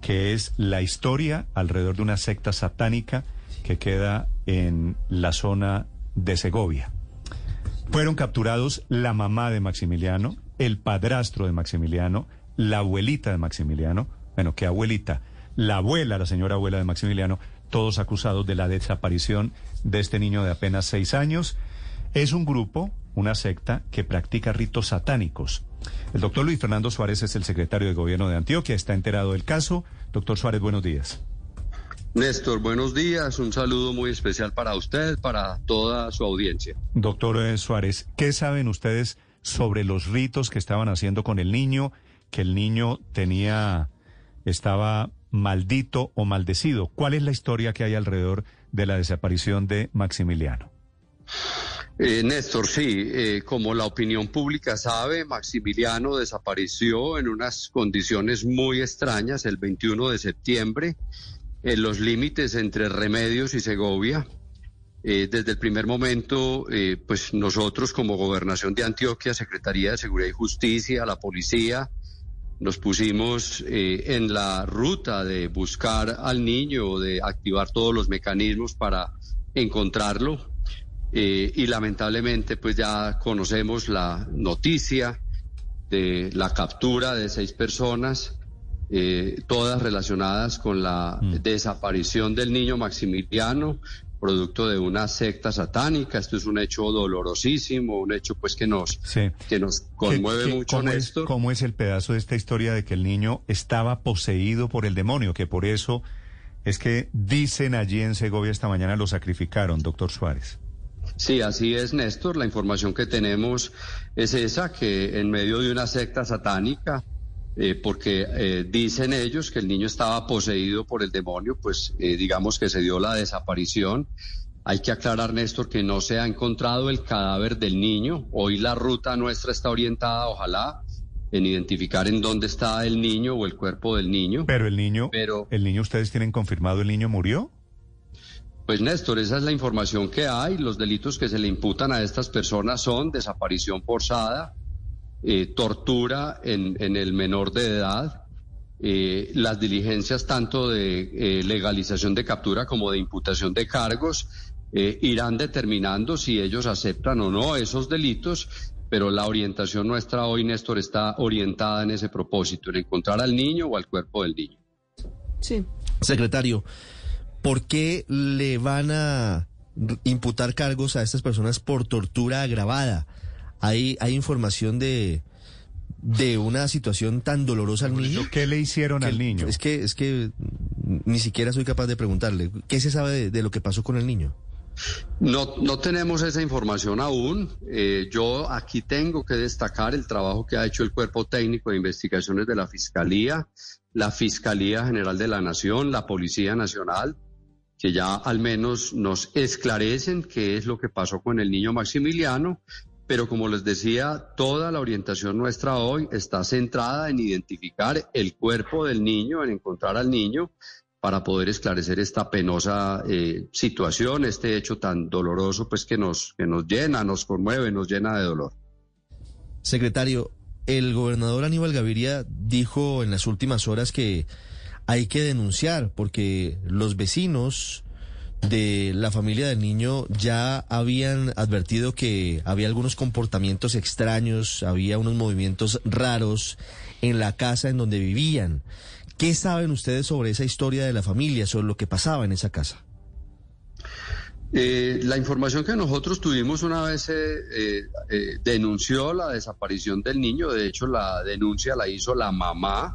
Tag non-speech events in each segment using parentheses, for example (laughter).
Que es la historia alrededor de una secta satánica que queda en la zona de Segovia. Fueron capturados la mamá de Maximiliano, el padrastro de Maximiliano, la abuelita de Maximiliano, bueno, ¿qué abuelita? La abuela, la señora abuela de Maximiliano, todos acusados de la desaparición de este niño de apenas seis años. Es un grupo, una secta, que practica ritos satánicos. El doctor Luis Fernando Suárez es el secretario de Gobierno de Antioquia, está enterado del caso. Doctor Suárez, buenos días. Néstor, buenos días. Un saludo muy especial para usted, para toda su audiencia. Doctor eh, Suárez, ¿qué saben ustedes sobre los ritos que estaban haciendo con el niño, que el niño tenía, estaba maldito o maldecido? ¿Cuál es la historia que hay alrededor de la desaparición de Maximiliano? Eh, Néstor, sí, eh, como la opinión pública sabe, Maximiliano desapareció en unas condiciones muy extrañas el 21 de septiembre en los límites entre Remedios y Segovia. Eh, desde el primer momento, pues nosotros como Gobernación de Antioquia, Secretaría de Seguridad y Justicia, la policía, nos pusimos en la ruta de buscar al niño, de activar todos los mecanismos para encontrarlo. Eh, y lamentablemente pues ya conocemos la noticia de la captura de seis personas, eh, todas relacionadas con la mm. desaparición del niño Maximiliano, producto de una secta satánica. Esto es un hecho dolorosísimo, un hecho pues que nos, que nos conmueve mucho. ¿cómo es, ¿Cómo es el pedazo de esta historia de que el niño estaba poseído por el demonio? Que por eso es que dicen allí en Segovia esta mañana lo sacrificaron, doctor Suárez. Sí, así es, Néstor. La información que tenemos es esa, que en medio de una secta satánica, eh, porque eh, dicen ellos que el niño estaba poseído por el demonio, pues eh, digamos que se dio la desaparición. Hay que aclarar, Néstor, que no se ha encontrado el cadáver del niño. Hoy la ruta nuestra está orientada, ojalá, en identificar en dónde está el niño o el cuerpo del niño. Pero el niño, pero, ¿el niño ustedes tienen confirmado el niño murió? Pues Néstor, esa es la información que hay. Los delitos que se le imputan a estas personas son desaparición forzada, eh, tortura en, el menor de edad, eh, las diligencias tanto de eh, legalización de captura como de imputación de cargos irán determinando si ellos aceptan o no esos delitos, pero la orientación nuestra hoy, Néstor, está orientada en ese propósito, en encontrar al niño o al cuerpo del niño. Sí. Secretario. ¿Por qué le van a imputar cargos a estas personas por tortura agravada? Hay, hay información de, de una situación tan dolorosa al niño. ¿Qué le hicieron al niño? Es que, es que ni siquiera soy capaz de preguntarle. ¿Qué se sabe de, lo que pasó con el niño? No, no tenemos esa información aún. Eh, yo aquí tengo que destacar el trabajo que ha hecho el Cuerpo Técnico de Investigaciones de la Fiscalía, la Fiscalía General de la Nación, la Policía Nacional, que ya al menos nos esclarecen qué es lo que pasó con el niño Maximiliano, pero como les decía, toda la orientación nuestra hoy está centrada en identificar el cuerpo del niño, en encontrar al niño para poder esclarecer esta penosa eh, situación, este hecho tan doloroso, pues que nos, que nos llena, nos conmueve, nos llena de dolor. Secretario, el gobernador Aníbal Gaviria dijo en las últimas horas que hay que denunciar porque los vecinos de la familia del niño ya habían advertido que había algunos comportamientos extraños, había unos movimientos raros en la casa en donde vivían. ¿Qué saben ustedes sobre esa historia de la familia, sobre lo que pasaba en esa casa? Eh, la información que nosotros tuvimos una vez eh, eh, denunció la desaparición del niño. De hecho, la denuncia la hizo la mamá.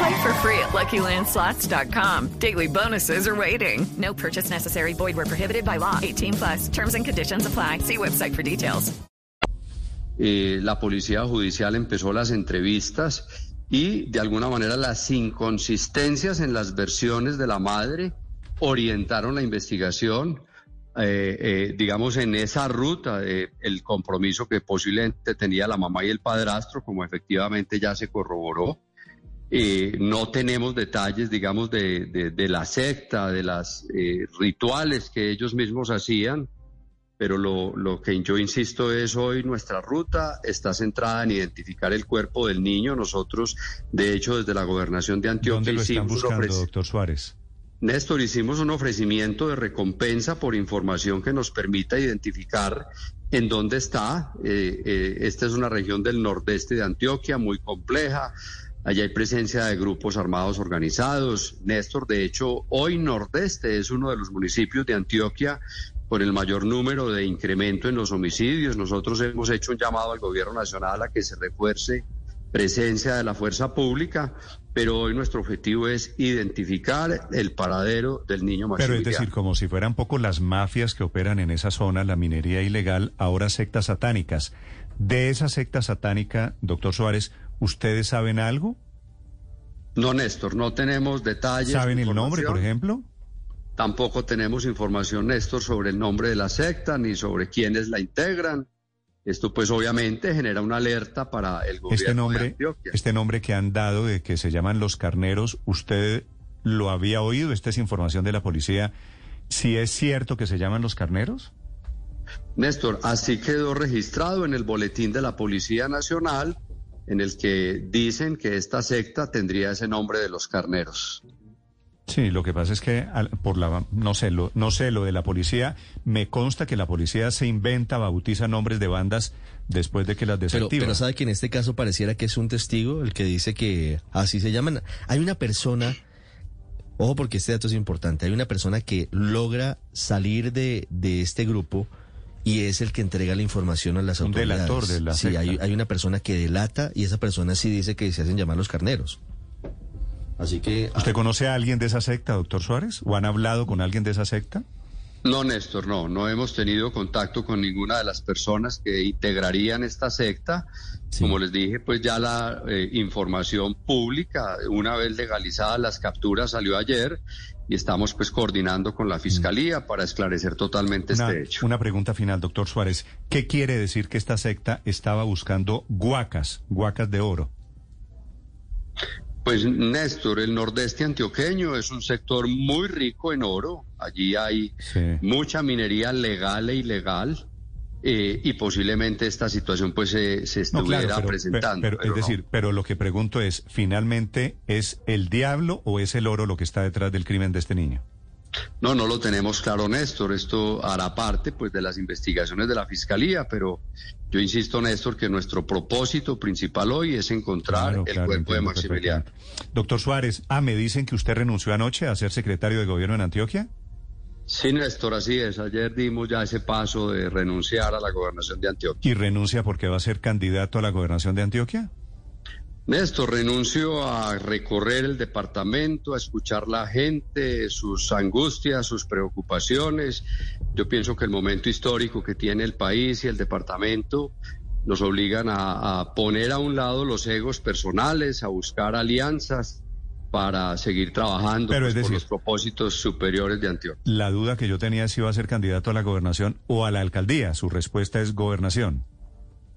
Play for free at LuckyLandSlots.com. Daily bonuses are waiting. No purchase necessary. Void were prohibited by law. 18 plus. Terms and conditions apply. See website for details. Eh, la policía judicial empezó las entrevistas y de alguna manera las inconsistencias en las versiones de la madre orientaron la investigación, eh, eh, digamos, en esa ruta de el compromiso que posiblemente tenía la mamá y el padrastro, como efectivamente ya se corroboró. Eh, no tenemos detalles, digamos, de, de, de la secta, de las eh, rituales que ellos mismos hacían, pero lo, lo, que yo insisto es hoy nuestra ruta está centrada en identificar el cuerpo del niño. Nosotros, de hecho, desde la gobernación de Antioquia ¿Dónde lo están hicimos buscando, doctor Suárez? Néstor, hicimos un ofrecimiento de recompensa por información que nos permita identificar en dónde está. Eh, eh, esta es una región del nordeste de Antioquia muy compleja. Allá hay presencia de grupos armados organizados. Néstor, de hecho, hoy Nordeste es uno de los municipios de Antioquia con el mayor número de incremento en los homicidios. Nosotros hemos hecho un llamado al gobierno nacional a que se refuerce presencia de la fuerza pública, pero hoy nuestro objetivo es identificar el paradero del niño Pero es decir, como si fueran poco las mafias que operan en esa zona, la minería ilegal, ahora sectas satánicas. De esa secta satánica, doctor Suárez, ¿ustedes saben algo? No, Néstor, no tenemos detalles. ¿Saben el nombre, por ejemplo? Tampoco tenemos información, Néstor, sobre el nombre de la secta ni sobre quiénes la integran. Esto, pues, obviamente genera una alerta para el gobierno Este de nombre, Antioquia. este nombre que han dado de que se llaman los carneros, ¿usted lo había oído? Esta es información de la policía. ¿Si es cierto que se llaman los carneros? Néstor, así quedó registrado en el boletín de la Policía Nacional, en el que dicen que esta secta tendría ese nombre de los carneros. Sí, lo que pasa es que al- por la no sé lo no sé lo de la policía me consta que la policía se inventa bautiza nombres de bandas después de que las Pero, desactiva. pero sabe que en este caso pareciera que es un testigo el que dice que así se llaman. Hay una persona, ojo porque este dato es importante, hay una persona que logra salir de, de este grupo y es el que entrega la información a las Un autoridades. delator de la Sí, secta. hay, hay una persona que delata y esa persona sí dice que se hacen llamar los carneros. Así que... ¿Usted conoce a alguien de esa secta, doctor Suárez? ¿O han hablado con alguien de esa secta? No, Néstor, no, no hemos tenido contacto con ninguna de las personas que integrarían esta secta. Sí. Como les dije, pues ya la eh, información pública, una vez legalizadas las capturas, salió ayer y estamos pues coordinando con la Fiscalía para esclarecer totalmente Una, este hecho. una pregunta final, doctor Suárez. ¿Qué quiere decir que esta secta estaba buscando guacas, guacas de oro? Pues Néstor, el nordeste antioqueño es un sector muy rico en oro. Allí hay Sí. mucha minería legal e ilegal. Eh, y posiblemente esta situación pues se, se No, estuviera claro, pero, presentando. pero- pero es no. decir, pero lo que pregunto es, ¿finalmente es el diablo o es el oro lo que está detrás del crimen de este niño? No, no lo tenemos claro, Néstor. Esto hará parte pues de las investigaciones de la fiscalía, pero yo insisto, Néstor, que nuestro propósito principal hoy es encontrar Claro, el claro, cuerpo de Maximiliano. Doctor Suárez, ah, me dicen que usted renunció anoche a ser secretario de gobierno en Antioquia. Sí, Néstor, así es. Ayer dimos ya ese paso de renunciar a la gobernación de Antioquia. ¿Y renuncia porque va a ser candidato a la gobernación de Antioquia? Néstor, renuncio a recorrer el departamento, a escuchar la gente, sus angustias, sus preocupaciones. Yo pienso que el momento histórico que tiene el país y el departamento nos obligan a, a poner a un lado los egos personales, a buscar alianzas para seguir trabajando Pero pues, es por decir- los propósitos superiores de Antioquia. La duda que yo tenía es si iba a ser candidato a la gobernación o a la alcaldía. Su respuesta es gobernación.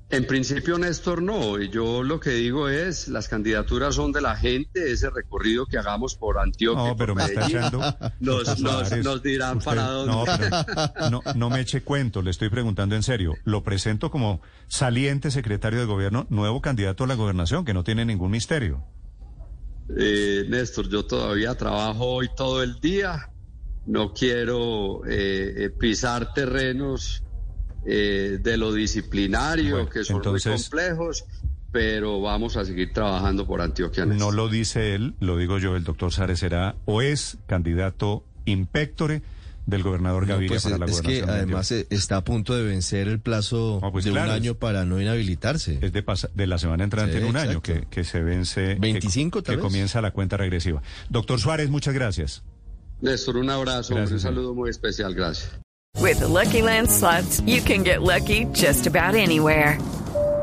En principio, Néstor, no. Yo lo que digo es, las candidaturas son de la gente, ese recorrido que hagamos por Antioquia. No, pero me está echando. (laughs) Nos, nos- nos dirán usted- para dónde. No, pero (laughs) no, no me eche cuento, le estoy preguntando en serio. Lo presento como saliente secretario de gobierno, nuevo candidato a la gobernación, que no tiene ningún misterio. Eh, Néstor, yo todavía trabajo hoy todo el día. No quiero eh, eh, pisar terrenos eh, de lo disciplinario, Bueno, que son entonces- muy complejos. pero vamos a seguir trabajando por Antioquia. No lo dice él, lo digo yo, el doctor Sárez será o es candidato impectore del gobernador No, Gaviria pues para es, la es gobernación. que de además eh, está a punto de vencer el plazo No, pues de claro, un año para no inhabilitarse. Es de, pasa- de la semana entrante Sí, en un año que, exacto. que se vence. que- 25 que, tal vez. comienza la cuenta regresiva. Doctor Suárez, muchas gracias. Néstor, un abrazo, Gracias, un señor. saludo muy especial, gracias. With the Lucky Land slots, you can get lucky just about anywhere.